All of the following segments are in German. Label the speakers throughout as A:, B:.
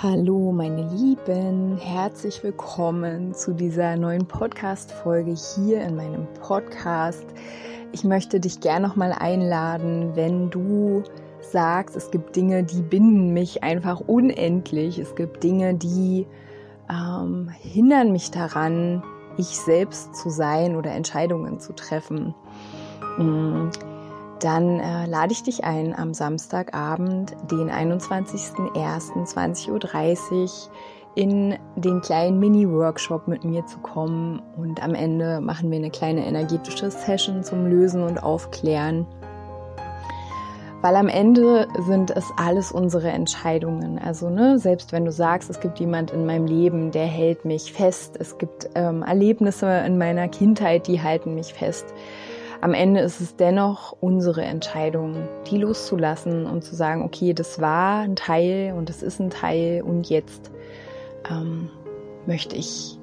A: Hallo meine Lieben, herzlich willkommen zu dieser neuen Podcast-Folge hier in meinem Podcast. Ich möchte dich gerne nochmal einladen, wenn du sagst, es gibt Dinge, die binden mich einfach unendlich. Es gibt Dinge, die ähm, hindern mich daran, ich selbst zu sein oder Entscheidungen zu treffen. Mhm dann äh, lade ich dich ein, am Samstagabend, den 21.01.20.30 Uhr in den kleinen Mini-Workshop mit mir zu kommen. Und am Ende machen wir eine kleine energetische Session zum Lösen und Aufklären. Weil am Ende sind es alles unsere Entscheidungen. Also, ne, selbst wenn du sagst, es gibt jemand in meinem Leben, der hält mich fest, es gibt ähm, Erlebnisse in meiner Kindheit, die halten mich fest am Ende ist es dennoch unsere Entscheidung, die loszulassen und zu sagen, okay, das war ein Teil und es ist ein Teil und jetzt ähm, möchte ich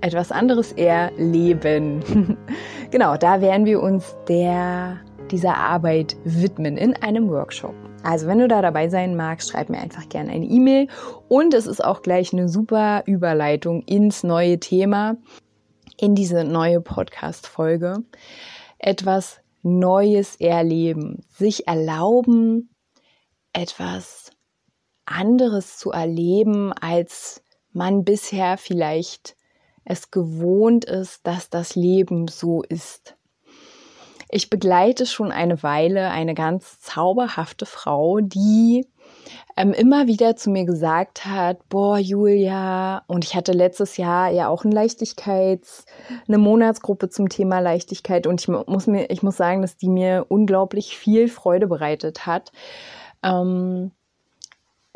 A: etwas anderes erleben. genau, da werden wir uns der, dieser Arbeit widmen in einem Workshop. Also wenn du da dabei sein magst, schreib mir einfach gerne eine E-Mail und es ist auch gleich eine super Überleitung ins neue Thema, in diese neue Podcast-Folge etwas Neues erleben, sich erlauben, etwas anderes zu erleben, als man bisher vielleicht es gewohnt ist, dass das Leben so ist. Ich begleite schon eine Weile eine ganz zauberhafte Frau, die ähm, immer wieder zu mir gesagt hat, boah, Julia, und ich hatte letztes Jahr ja auch ein Leichtigkeits, eine Monatsgruppe zum Thema Leichtigkeit und ich muss mir, ich muss sagen, dass die mir unglaublich viel Freude bereitet hat. Ähm,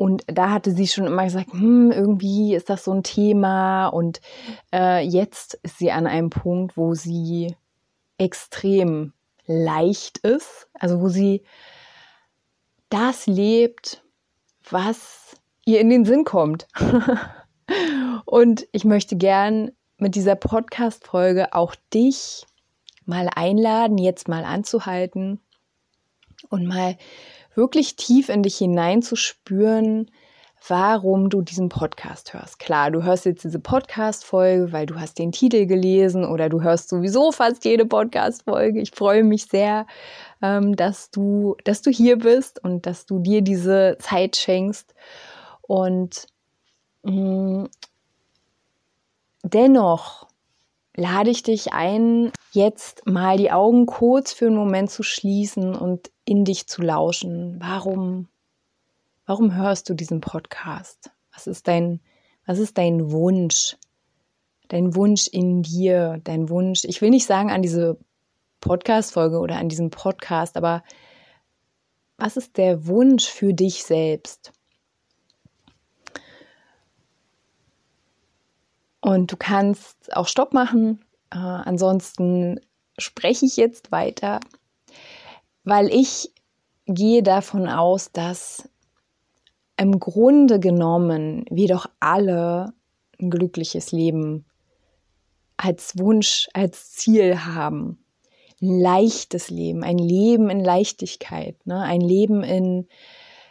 A: und da hatte sie schon immer gesagt, hm, irgendwie ist das so ein Thema. Und äh, jetzt ist sie an einem Punkt, wo sie extrem leicht ist, also wo sie das lebt, was ihr in den Sinn kommt. und ich möchte gern mit dieser Podcast-Folge auch dich mal einladen, jetzt mal anzuhalten und mal wirklich tief in dich hineinzuspüren, warum du diesen Podcast hörst. Klar, du hörst jetzt diese Podcast-Folge, weil du hast den Titel gelesen oder du hörst sowieso fast jede Podcast-Folge. Ich freue mich sehr, ähm, dass du, dass du hier bist und dass du dir diese Zeit schenkst. Und mh, mm, dennoch lade ich dich ein, jetzt mal die Augen kurz für einen Moment zu schließen und in dich zu lauschen. Warum Warum hörst du diesen Podcast? Was ist dein, was ist dein Wunsch? Dein Wunsch in dir, dein Wunsch. Ich will nicht sagen an diese Podcast-Folge oder an diesem Podcast, aber was ist der Wunsch für dich selbst? Und du kannst auch Stopp machen. Äh, ansonsten spreche ich jetzt weiter, weil ich gehe davon aus, dass im Grunde genommen wir doch alle ein glückliches Leben als Wunsch, als Ziel haben. Ein leichtes Leben, ein Leben in Leichtigkeit, ne? ein Leben in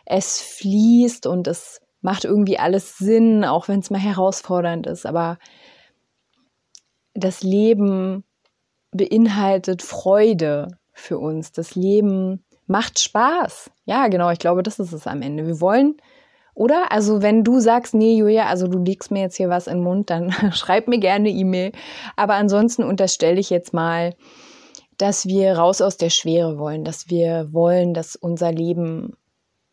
A: es fließt und es macht irgendwie alles Sinn, auch wenn es mal herausfordernd ist. Aber das Leben beinhaltet Freude für uns. Das Leben macht Spaß. Ja, genau, ich glaube, das ist es am Ende. Wir wollen oder? Also wenn du sagst, nee, Julia, also du legst mir jetzt hier was in den Mund, dann schreib mir gerne E-Mail. Aber ansonsten unterstelle ich jetzt mal, dass wir raus aus der Schwere wollen, dass wir wollen, dass unser Leben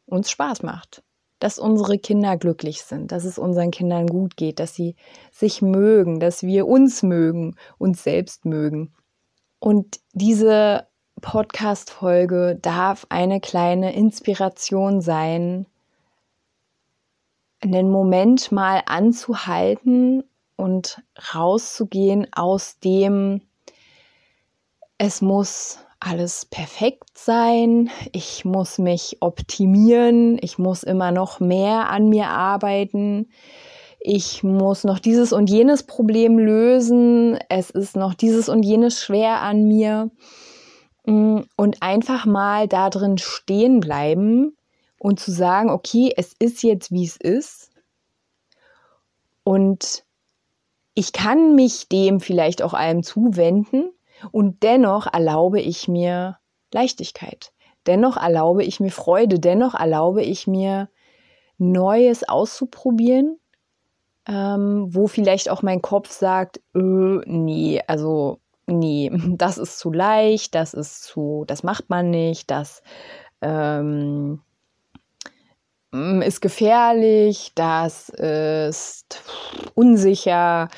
A: uns Spaß macht, dass unsere Kinder glücklich sind, dass es unseren Kindern gut geht, dass sie sich mögen, dass wir uns mögen, uns selbst mögen. Und diese Podcast-Folge darf eine kleine Inspiration sein, einen Moment mal anzuhalten und rauszugehen aus dem, es muss alles perfekt sein, ich muss mich optimieren, ich muss immer noch mehr an mir arbeiten, ich muss noch dieses und jenes Problem lösen, es ist noch dieses und jenes schwer an mir. Mm, und einfach mal da drin stehen bleiben und zu sagen, okay, es ist jetzt wie es ist und ich kann mich dem vielleicht auch allem zuwenden und dennoch erlaube ich mir Leichtigkeit. Dennoch erlaube ich mir Freude. Dennoch erlaube ich mir Neues auszuprobieren, ähm, wo vielleicht auch mein Kopf sagt, äh, nee, also nee, das ist zu leicht, das ist zu, das macht man nicht, das ähm, ist gefährlich, das ist unsicher.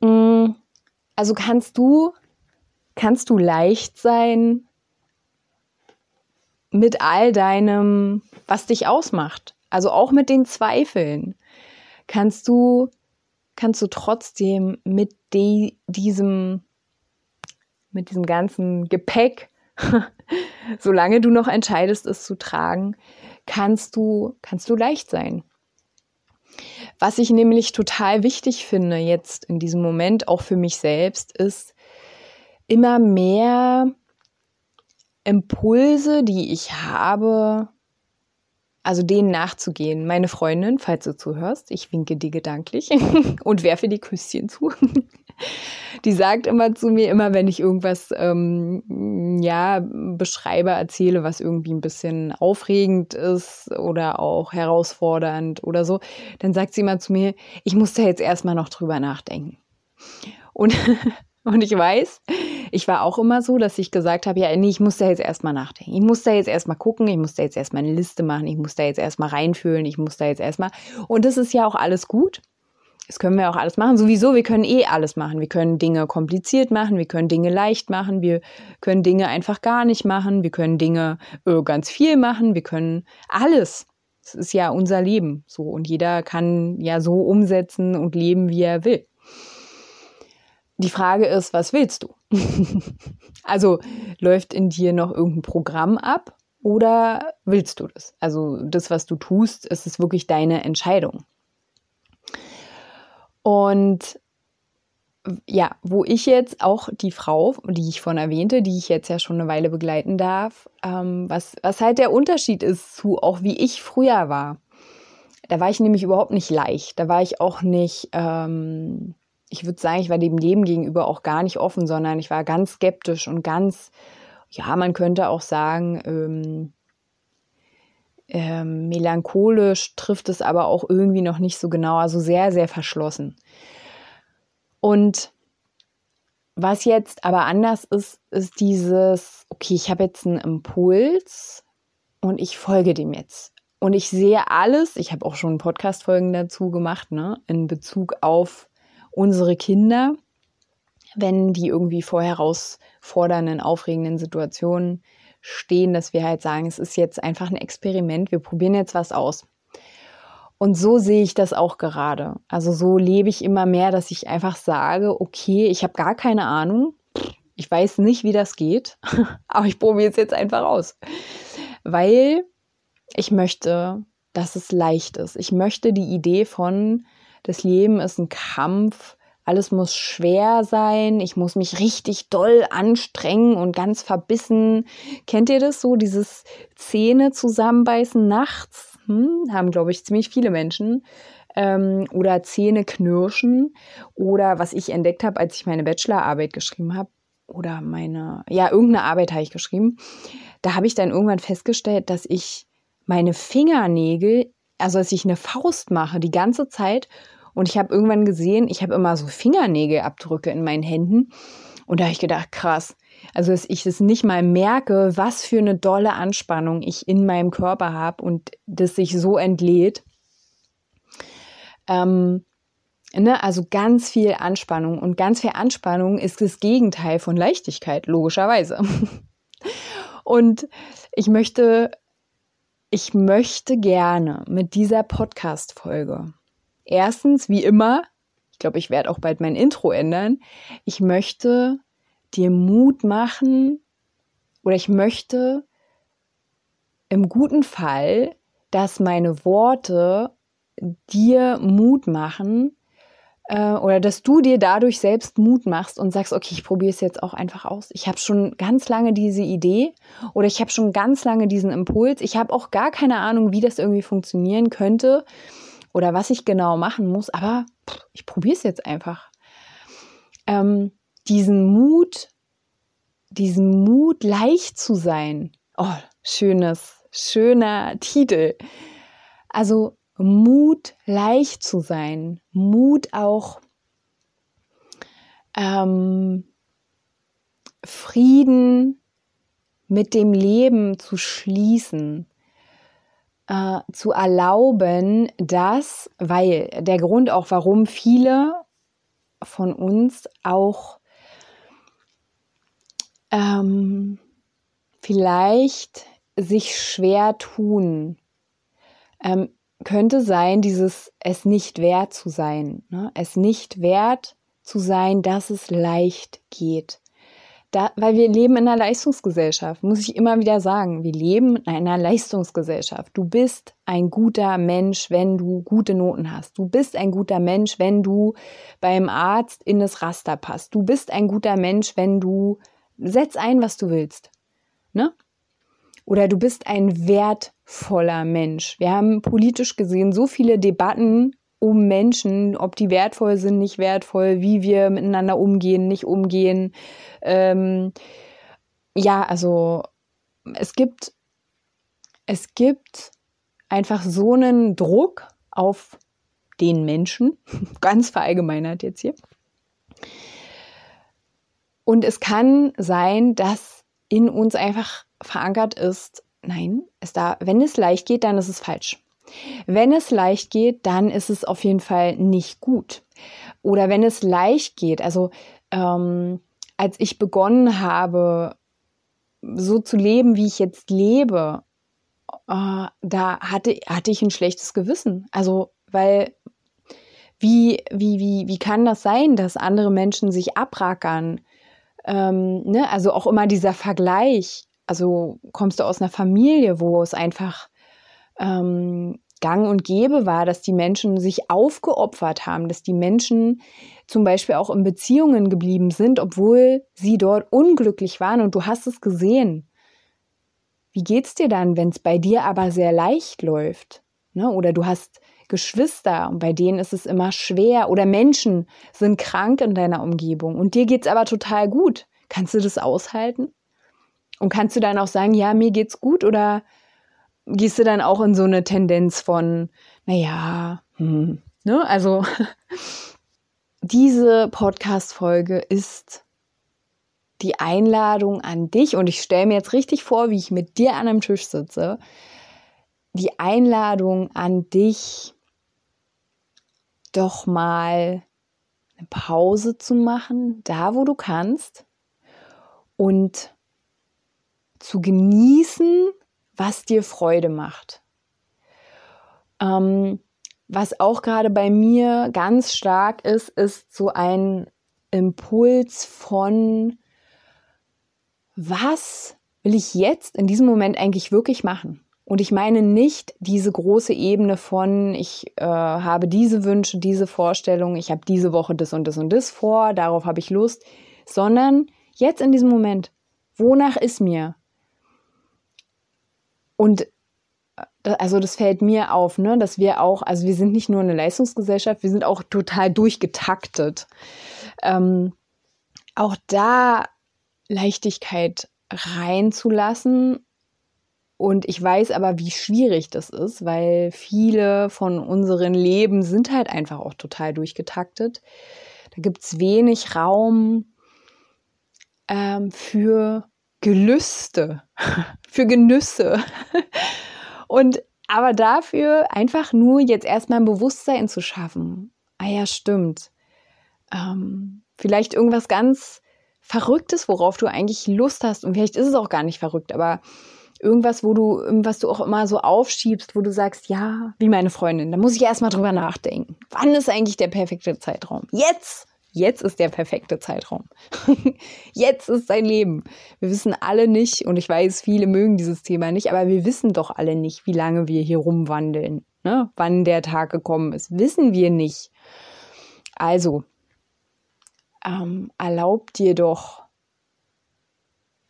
A: Mm, also kannst du, kannst du leicht sein mit all deinem, was dich ausmacht. Also auch mit den Zweifeln. Kannst du, kannst du trotzdem mit de, diesem, mit diesem ganzen Gepäck, solange du noch entscheidest, es zu tragen, kannst du, kannst du leicht sein. Was ich nämlich total wichtig finde jetzt in diesem Moment, auch für mich selbst, ist immer mehr Impulse, die ich habe, also denen nachzugehen. Meine Freundin, falls du zuhörst, ich winke dir gedanklich und werfe die Küsschen zu. Die sagt immer zu mir, immer wenn ich irgendwas ähm, ja beschreibe, erzähle, was irgendwie ein bisschen aufregend ist oder auch herausfordernd oder so, dann sagt sie immer zu mir, ich muss da jetzt erstmal noch drüber nachdenken. Und und ich weiß, ich war auch immer so, dass ich gesagt habe, ja, nee, ich muss da jetzt erstmal nachdenken. Ich muss da jetzt erstmal gucken, ich muss da jetzt erstmal eine Liste machen, ich muss da jetzt erstmal reinfühlen, ich muss da jetzt erstmal. Und das ist ja auch alles gut. Das können wir auch alles machen. Sowieso, wir können eh alles machen. Wir können Dinge kompliziert machen, wir können Dinge leicht machen, wir können Dinge einfach gar nicht machen, wir können Dinge äh, ganz viel machen, wir können alles. Das ist ja unser Leben so und jeder kann ja so umsetzen und leben, wie er will. Die Frage ist, was willst du? also läuft in dir noch irgendein Programm ab oder willst du das? Also das, was du tust, ist es wirklich deine Entscheidung. Und ja, wo ich jetzt auch die Frau, die ich vorhin erwähnte, die ich jetzt ja schon eine Weile begleiten darf, ähm, was, was halt der Unterschied ist zu auch wie ich früher war. Da war ich nämlich überhaupt nicht leicht. Da war ich auch nicht, ähm, ich würde sagen, ich war dem Leben gegenüber auch gar nicht offen, sondern ich war ganz skeptisch und ganz, ja, man könnte auch sagen, ähm, ähm, melancholisch trifft es aber auch irgendwie noch nicht so genau, also sehr, sehr verschlossen. Und was jetzt aber anders ist, ist dieses, okay, ich habe jetzt einen Impuls und ich folge dem jetzt. Und ich sehe alles, ich habe auch schon Podcast-Folgen dazu gemacht, ne, in Bezug auf unsere Kinder, wenn die irgendwie vor herausfordernden, aufregenden Situationen stehen, dass wir halt sagen, es ist jetzt einfach ein Experiment, wir probieren jetzt was aus. Und so sehe ich das auch gerade. Also so lebe ich immer mehr, dass ich einfach sage, okay, ich habe gar keine Ahnung, ich weiß nicht, wie das geht, aber ich probiere es jetzt einfach aus. Weil ich möchte, dass es leicht ist. Ich möchte die Idee von, das Leben ist ein Kampf, alles muss schwer sein, ich muss mich richtig doll anstrengen und ganz verbissen. Kennt ihr das so, dieses Zähne zusammenbeißen nachts? Hm? Haben, glaube ich, ziemlich viele Menschen. Ähm, oder Zähne knirschen. Oder was ich entdeckt habe, als ich meine Bachelorarbeit geschrieben habe. Oder meine, ja, irgendeine Arbeit habe ich geschrieben. Da habe ich dann irgendwann festgestellt, dass ich meine Fingernägel, also dass ich eine Faust mache die ganze Zeit und ich habe irgendwann gesehen, ich habe immer so Fingernägelabdrücke in meinen Händen. Und da habe ich gedacht, krass. Also, dass ich es nicht mal merke, was für eine dolle Anspannung ich in meinem Körper habe und das sich so entlädt. Ähm, ne, also ganz viel Anspannung. Und ganz viel Anspannung ist das Gegenteil von Leichtigkeit, logischerweise. und ich möchte, ich möchte gerne mit dieser Podcast-Folge erstens, wie immer, glaube, ich werde auch bald mein Intro ändern. Ich möchte dir Mut machen oder ich möchte im guten Fall, dass meine Worte dir Mut machen äh, oder dass du dir dadurch selbst Mut machst und sagst, okay, ich probiere es jetzt auch einfach aus. Ich habe schon ganz lange diese Idee oder ich habe schon ganz lange diesen Impuls. Ich habe auch gar keine Ahnung, wie das irgendwie funktionieren könnte oder was ich genau machen muss, aber ich probiere es jetzt einfach. Ähm, diesen Mut, diesen Mut, leicht zu sein. Oh, schönes, schöner Titel. Also Mut, leicht zu sein. Mut auch ähm, Frieden mit dem Leben zu schließen äh, zu erlauben, dass, weil der Grund auch, warum viele von uns auch ähm, vielleicht sich schwer tun, ähm, könnte sein, dieses es nicht wert zu sein, ne? es nicht wert zu sein, dass es leicht geht da, weil wir leben in einer Leistungsgesellschaft, muss ich immer wieder sagen. Wir leben in einer Leistungsgesellschaft. Du bist ein guter Mensch, wenn du gute Noten hast. Du bist ein guter Mensch, wenn du beim Arzt in das Raster passt. Du bist ein guter Mensch, wenn du setz ein, was du willst. Ne? Oder du bist ein wertvoller Mensch. Wir haben politisch gesehen so viele Debatten um Menschen, ob die wertvoll sind, nicht wertvoll, wie wir miteinander umgehen, nicht umgehen. Ähm, ja, also es gibt, es gibt einfach so einen Druck auf den Menschen, ganz verallgemeinert jetzt hier. Und es kann sein, dass in uns einfach verankert ist, nein, es da, wenn es leicht geht, dann ist es falsch. Wenn es leicht geht, dann ist es auf jeden Fall nicht gut. Oder wenn es leicht geht, also ähm, als ich begonnen habe, so zu leben, wie ich jetzt lebe, äh, da hatte, hatte ich ein schlechtes Gewissen. Also, weil wie, wie, wie, wie kann das sein, dass andere Menschen sich abrackern? Ähm, ne? Also auch immer dieser Vergleich. Also kommst du aus einer Familie, wo es einfach ähm, gang und gäbe war, dass die Menschen sich aufgeopfert haben, dass die Menschen zum Beispiel auch in Beziehungen geblieben sind, obwohl sie dort unglücklich waren und du hast es gesehen. Wie geht's dir dann, wenn es bei dir aber sehr leicht läuft? Ne? Oder du hast Geschwister und bei denen ist es immer schwer oder Menschen sind krank in deiner Umgebung und dir geht's aber total gut. Kannst du das aushalten? Und kannst du dann auch sagen, ja, mir geht's gut oder gehst du dann auch in so eine Tendenz von, naja, hm, ne? Also diese Podcast-Folge ist die Einladung an dich und ich stelle mir jetzt richtig vor, wie ich mit dir an einem Tisch sitze. Die Einladung an dich, doch mal eine Pause zu machen, da wo du kannst und zu genießen, was dir Freude macht. Ähm, was auch gerade bei mir ganz stark ist, ist so ein Impuls von, was will ich jetzt in diesem Moment eigentlich wirklich machen? Und ich meine nicht diese große Ebene von, ich äh, habe diese Wünsche, diese Vorstellungen, ich habe diese Woche das und das und das vor, darauf habe ich Lust, sondern jetzt in diesem Moment, wonach ist mir? Und äh, also das fällt mir auf, ne, dass wir auch, also wir sind nicht nur eine Leistungsgesellschaft, wir sind auch total durchgetaktet. Ähm, auch da Leichtigkeit reinzulassen. Und ich weiß aber, wie schwierig das ist, weil viele von unseren Leben sind halt einfach auch total durchgetaktet. Da gibt es wenig Raum ähm, für Gelüste, für Genüsse. Und aber dafür einfach nur jetzt erstmal ein Bewusstsein zu schaffen. Ah ja, stimmt. Ähm, vielleicht irgendwas ganz Verrücktes, worauf du eigentlich Lust hast. Und vielleicht ist es auch gar nicht verrückt, aber irgendwas, wo du, was du auch immer so aufschiebst, wo du sagst, ja, wie meine Freundin, da muss ich erstmal drüber nachdenken. Wann ist eigentlich der perfekte Zeitraum? Jetzt! Jetzt ist der perfekte Zeitraum. Jetzt ist dein Leben. Wir wissen alle nicht, und ich weiß, viele mögen dieses Thema nicht, aber wir wissen doch alle nicht, wie lange wir hier rumwandeln. Ne? Wann der Tag gekommen ist, wissen wir nicht. Also, ähm, erlaub dir doch,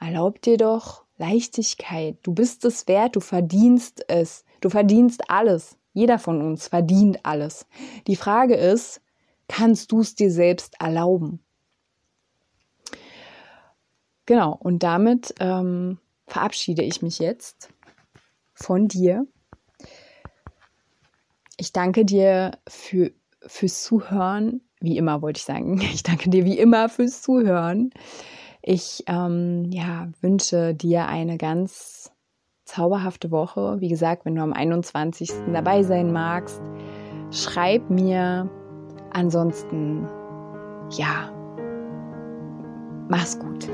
A: erlaub dir doch Leichtigkeit. Du bist es wert, du verdienst es. Du verdienst alles. Jeder von uns verdient alles. Die Frage ist, kannst du es dir selbst erlauben? Genau, und damit ähm, verabschiede ich mich jetzt von dir. Ich danke dir für, fürs Zuhören. Wie immer wollte ich sagen. Ich danke dir wie immer fürs Zuhören. Ich ähm, ja, wünsche dir eine ganz zauberhafte Woche. Wie gesagt, wenn du am 21. dabei sein magst, schreib mir. Ansonsten, ja, mach's gut.